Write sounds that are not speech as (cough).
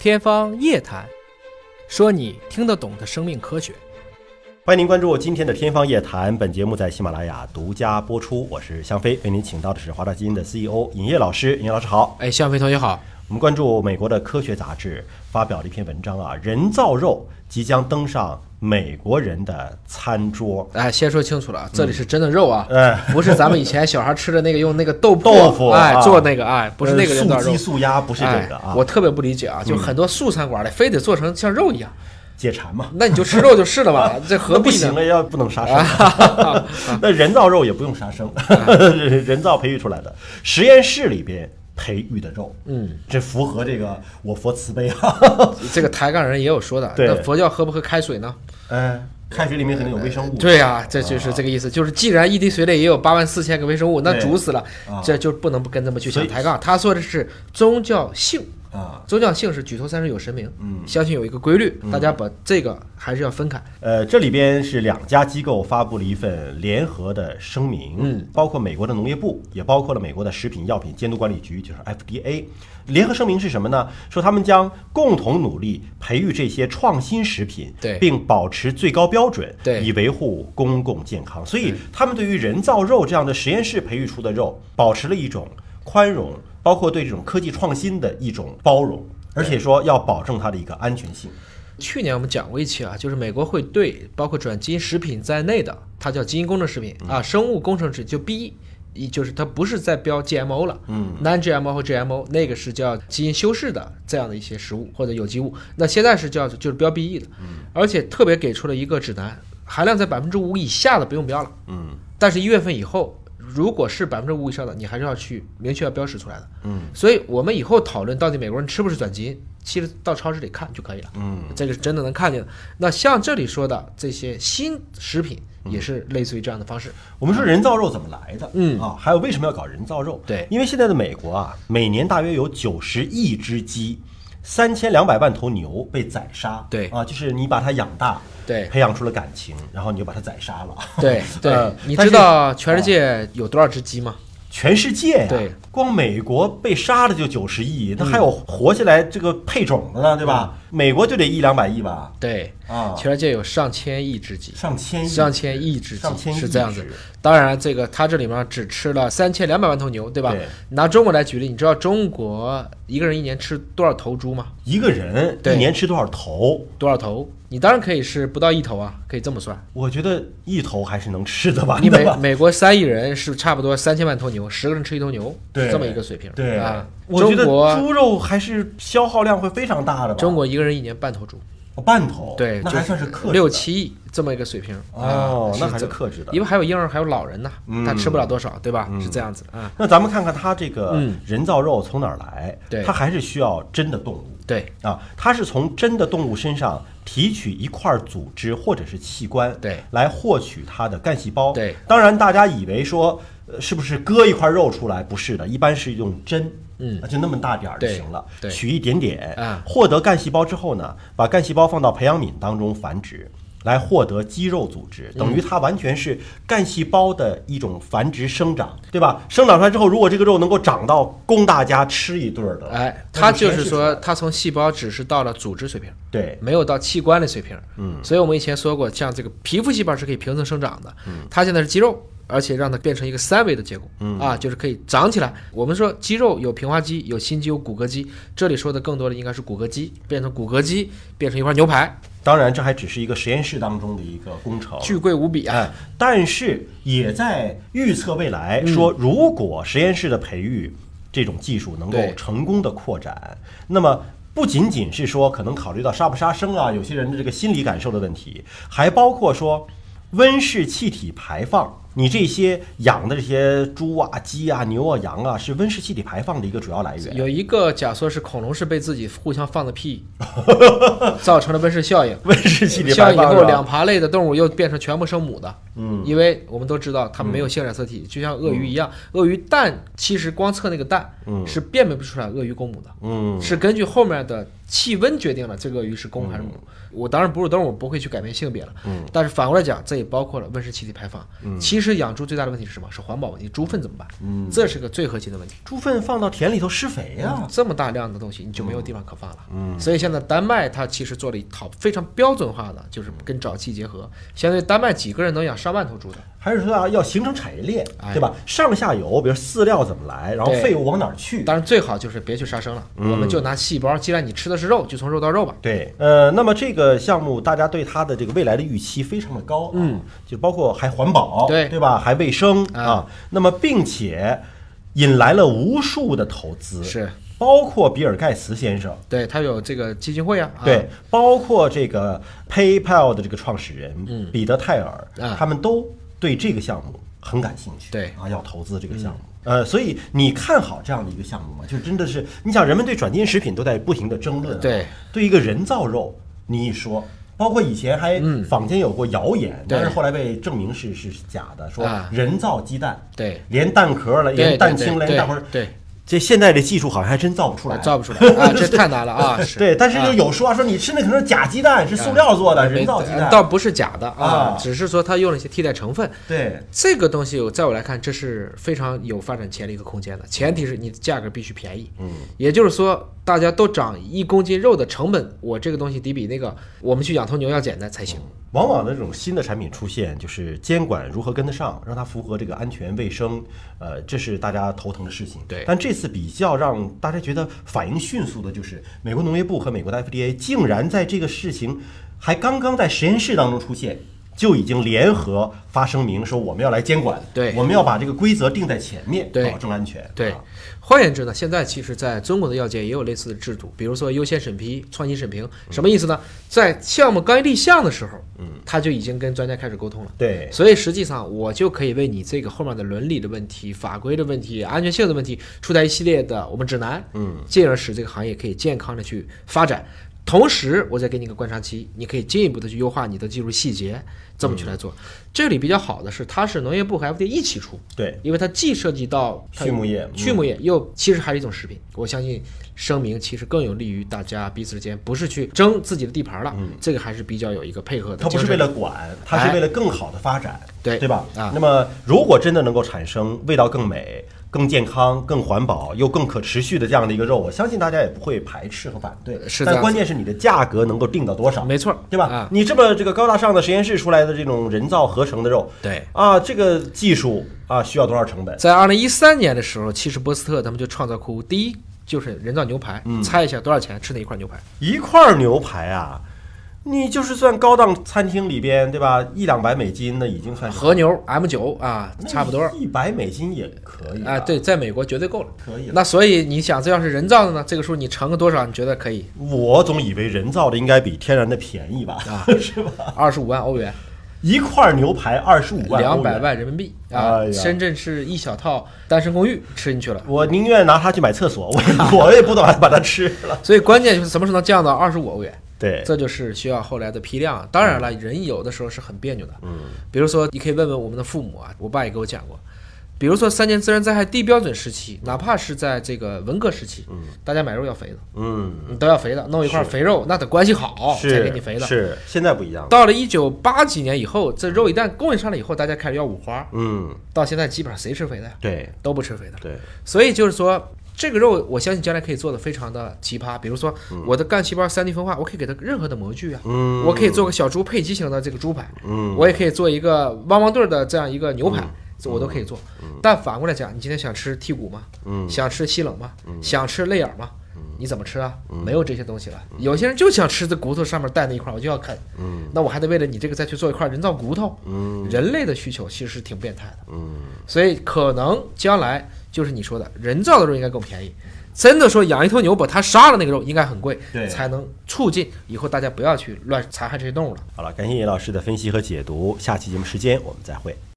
天方夜谭，说你听得懂的生命科学。欢迎您关注今天的《天方夜谭》，本节目在喜马拉雅独家播出。我是向飞，为您请到的是华大基因的 CEO 尹烨老师。尹烨老师好，哎，向飞同学好。我们关注美国的科学杂志发表了一篇文章啊，人造肉即将登上美国人的餐桌。哎，先说清楚了，这里是真的肉啊，哎 (laughs) 不是咱们以前小孩吃的那个用那个豆腐 (laughs) 豆腐哎啊做那个哎，不是那个人造肉素鸡。素鸭不是这个啊，哎我特别不理解啊，就很多素餐馆里非得做成像肉一样，解馋嘛。那你就吃肉就是了嘛，(laughs) 这何必呢？行了，要不能杀生。那人造肉也不用杀生，人造培育出来的，实验室里边培育的肉，嗯，这符合这个我佛慈悲啊。(laughs) 这个抬杠人也有说的，对那佛教喝不喝开水呢？哎，开水里面可能有微生物。对呀、这就是这个意思。就是既然一滴水里也有八万四千个微生物，那煮死了啊，这就不能不跟他们去所以想抬杠。他说的是宗教性，啊，宗教性是举头三尺有神明，嗯相信有一个规律，大家把这个还是要分开。呃，这里边是两家机构发布了一份联合的声明，嗯，包括美国的农业部，也包括了美国的食品药品监督管理局，就是 FDA。联合声明是什么呢？说他们将共同努力培育这些创新食品，对并保持最高标准，对以维护公共健康。所以他们对于人造肉这样的实验室培育出的肉，保持了一种宽容，包括对这种科技创新的一种包容，而且说要保证它的一个安全性。去年我们讲过一期啊，就是美国会对包括转基因食品在内的，它叫基因工程食品嗯。啊，生物工程食就 B E，就是它不是在标 GMO 了，嗯，non-GMO 和 GMO 那个是叫基因修饰的这样的一些食物或者有机物，那现在是叫就是标 BE 的，嗯。而且特别给出了一个指南，含量在百分之五以下的不用标了，嗯。但是一月份以后，如果是百分之五以上的，你还是要去明确要标识出来的。嗯所以我们以后讨论到底美国人吃不吃转基因，其实到超市里看就可以了。嗯。这个是真的能看见的。那像这里说的这些新食品，也是类似于这样的方式。我们说人造肉怎么来的？嗯啊，还有为什么要搞人造肉？对因为现在的美国啊，每年大约有九十亿只鸡，三千两百万头牛被宰杀。对啊，就是你把它养大，对培养出了感情，然后你就把它宰杀了。对 (laughs) 对呃，你知道全世界有多少只鸡吗？全世界呀、对，光美国被杀的就九十亿，那还有活下来这个配种的呢，对吧？美国就得一两百亿吧？对，啊，全世界有上千亿只鸡。上千亿，上千亿只鸡是这样子，当然这个它这里面只吃了三千两百万头牛，对吧对？拿中国来举例，你知道中国一个人一年吃多少头猪吗？一个人对一年吃多少头？多少头？你当然可以是不到一头啊，可以这么算。我觉得一头还是能吃的吧？你美美国三亿人是差不多三千万头牛，十个人吃一头牛，是这么一个水平。对啊，我觉得猪肉还是消耗量会非常大的吧？中国一个人一年半头猪，哦半头，对，就那还算是克制的六七亿这么一个水平。哦啊，那还是克制的因为还有婴儿，还有老人呢嗯，他吃不了多少，对吧？是这样子啊。那咱们看看它这个嗯人造肉从哪儿来？对它还是需要真的动物对啊，它是从真的动物身上提取一块组织或者是器官，对来获取它的干细胞。对当然大家以为说，呃，是不是割一块肉出来？不是的，一般是用针。嗯就那么大点儿就行了，对取一点点，啊获得干细胞之后呢，把干细胞放到培养皿当中繁殖，来获得肌肉组织，等于它完全是干细胞的一种繁殖生长，对吧？生长出来之后，如果这个肉能够长到供大家吃一顿儿的，哎，它就是说，它从细胞只是到了组织水平，对，没有到器官的水平。嗯，所以我们以前说过，像这个皮肤细胞是可以平层生长的，嗯它现在是肌肉，而且让它变成一个三维的结构，嗯啊，就是可以长起来。我们说肌肉有平滑肌，有心肌，有骨骼肌，这里说的更多的应该是骨骼肌，变成骨骼肌，变成一块牛排，当然这还只是一个实验室当中的一个工程，巨贵无比啊！哎，但是也在预测未来，嗯说如果实验室的培育这种技术能够成功的扩展，那么。不仅仅是说可能考虑到杀不杀生啊，有些人的这个心理感受的问题，还包括说温室气体排放。你这些养的这些猪啊、鸡啊、牛啊、羊啊，是温室气体排放的一个主要来源。有一个假说是恐龙是被自己互相放的屁，(laughs) 造成了温室效应。温室气体排放以后两爬类的动物又变成全部生母的，嗯因为我们都知道它们没有性染色体，就像鳄鱼一样，鳄鱼蛋其实光测那个蛋嗯是辨别不出来鳄鱼公母的，嗯是根据后面的气温决定了这个鱼是公还是母。我当然哺乳动物不会去改变性别了，嗯但是反过来讲，这也包括了温室气体排放。其实养猪最大的问题是什么？是环保问题，猪粪怎么办？嗯这是个最核心的问题。猪粪放到田里头施肥呀、这么大量的东西，你就没有地方可放了。嗯所以现在丹麦它其实做了一套非常标准化的，就是跟沼气结合，相当于丹麦几个人能养上万头猪的。还是说啊，要形成产业链，哎对吧？上下游，比如饲料怎么来，然后对废物往哪儿去？当然最好就是别去杀生了，嗯我们就拿细胞，既然你吃的是肉，就从肉到肉吧。对，呃，那么这个项目大家对它的这个未来的预期非常的高、啊，嗯，就包括还环保，对对吧？还卫生啊啊，那么并且引来了无数的投资，是包括比尔盖茨先生，对，他有这个基金会啊，啊对，包括这个 PayPal 的这个创始人、嗯彼得泰尔，啊他们都对这个项目很感兴趣，对啊，要投资这个项目。呃，所以你看好这样的一个项目吗？就真的是，你想，人们对转基因食品都在不停的争论、啊，对，对一个人造肉，你一说，包括以前还嗯坊间有过谣言，对但是后来被证明是是假的，说啊人造鸡蛋，对连蛋壳了，连蛋清连蛋黄，对，这现在这技术好像还真造不出来，造不出来啊，(laughs) 这太难了啊！(laughs) 对，但是就啊有说啊，说你吃那可能是假鸡蛋，是塑料做的，人造鸡蛋。倒不是假的啊啊，只是说它用了一些替代成分。对，这个东西，在我来看，这是非常有发展潜力和空间的。前提是你的价格必须便宜，嗯，也就是说，大家都涨一公斤肉的成本，我这个东西得比那个我们去养头牛要简单才行。往往的这种新的产品出现，就是监管如何跟得上，让它符合这个安全卫生，呃，这是大家头疼的事情。对但这次比较让大家觉得反应迅速的，就是美国农业部和美国的 FDA 竟然在这个事情还刚刚在实验室当中出现。就已经联合发声明说我们要来监管，对我们要把这个规则定在前面，对保证安全。对啊，换言之呢，现在其实在中国的药监也有类似的制度，比如说优先审批、创新审评，什么意思呢？在项目刚一立项的时候，嗯，他就已经跟专家开始沟通了。对，所以实际上，我就可以为你这个后面的伦理的问题、法规的问题、安全性的问题出台一系列的我们指南，嗯，进而使这个行业可以健康的去发展。同时，我再给你一个观察期，你可以进一步的去优化你的技术细节，这么去来做。这里比较好的是，它是农业部和 FDA 一起出，对，因为它既涉及到畜牧业嗯畜牧业又其实还是一种食品。我相信声明其实更有利于大家彼此之间不是去争自己的地盘了，嗯这个还是比较有一个配合的它。不是为了管，它是为了更好的发展，对对吧？啊那么如果真的能够产生味道更美、更健康、更环保又更可持续的这样的一个肉，我相信大家也不会排斥和反对。是但关键是你的价格能够定到多少，没错，对吧？啊，你这么这个高大上的实验室出来的这种人造合成的肉，对。啊，这个技术啊需要多少成本？在二零一三年的时候，其实波斯特他们就创造出第一就是人造牛排，嗯猜一下多少钱吃哪一块牛排？一块牛排啊，你就是算高档餐厅里边，对吧？一两百美金，那已经算和牛 M 九啊，差不多一百美金也可以啊，对，，在美国绝对够了。可以。那所以你想，这要是人造的呢？这个数你乘个多少？你觉得可以？我总以为人造的应该比天然的便宜吧？啊 (laughs) 是吧？二十五万欧元，一块牛排二十五万，两百。万人民币啊！深圳市一小套单身公寓吃进去了。我宁愿拿它去买厕所，我也我也不懂把它吃了。(laughs) 所以关键就是什么时候能降到二十五欧元？对，这就是需要后来的批量。当然了，人有的时候是很别扭的。嗯，比如说，你可以问问我们的父母啊，我爸也给我讲过。比如说三年自然灾害低标准时期，哪怕是在这个文革时期，嗯大家买肉要肥的，嗯，你都要肥的，弄一块肥肉，那得关系好才给你肥的。是现在不一样了。到了一九八几年以后，这肉一旦供应上来以后，大家开始要五花，嗯，到现在基本上谁吃肥的呀？对都不吃肥的。对，所以就是说，这个肉我相信将来可以做的非常的奇葩。比如说，我的干细胞三 D 分化，我可以给它任何的模具啊，嗯，我可以做个小猪佩奇型的这个猪排，嗯，我也可以做一个汪汪队儿的这样一个牛排，这我都可以做。但反过来讲，你今天想吃剔骨吗？嗯想吃西冷吗？想吃肋眼吗？你怎么吃啊？没有这些东西了。有些人就想吃这骨头上面带那一块，我就要啃。嗯那我还得为了你这个再去做一块人造骨头。嗯人类的需求其实是挺变态的，嗯，所以可能将来就是你说的人造的肉应该更便宜。真的说养一头牛把它杀了那个肉应该很贵，对才能促进以后大家不要去乱残害这些动物了。好了，感谢叶老师的分析和解读，下期节目时间我们再会。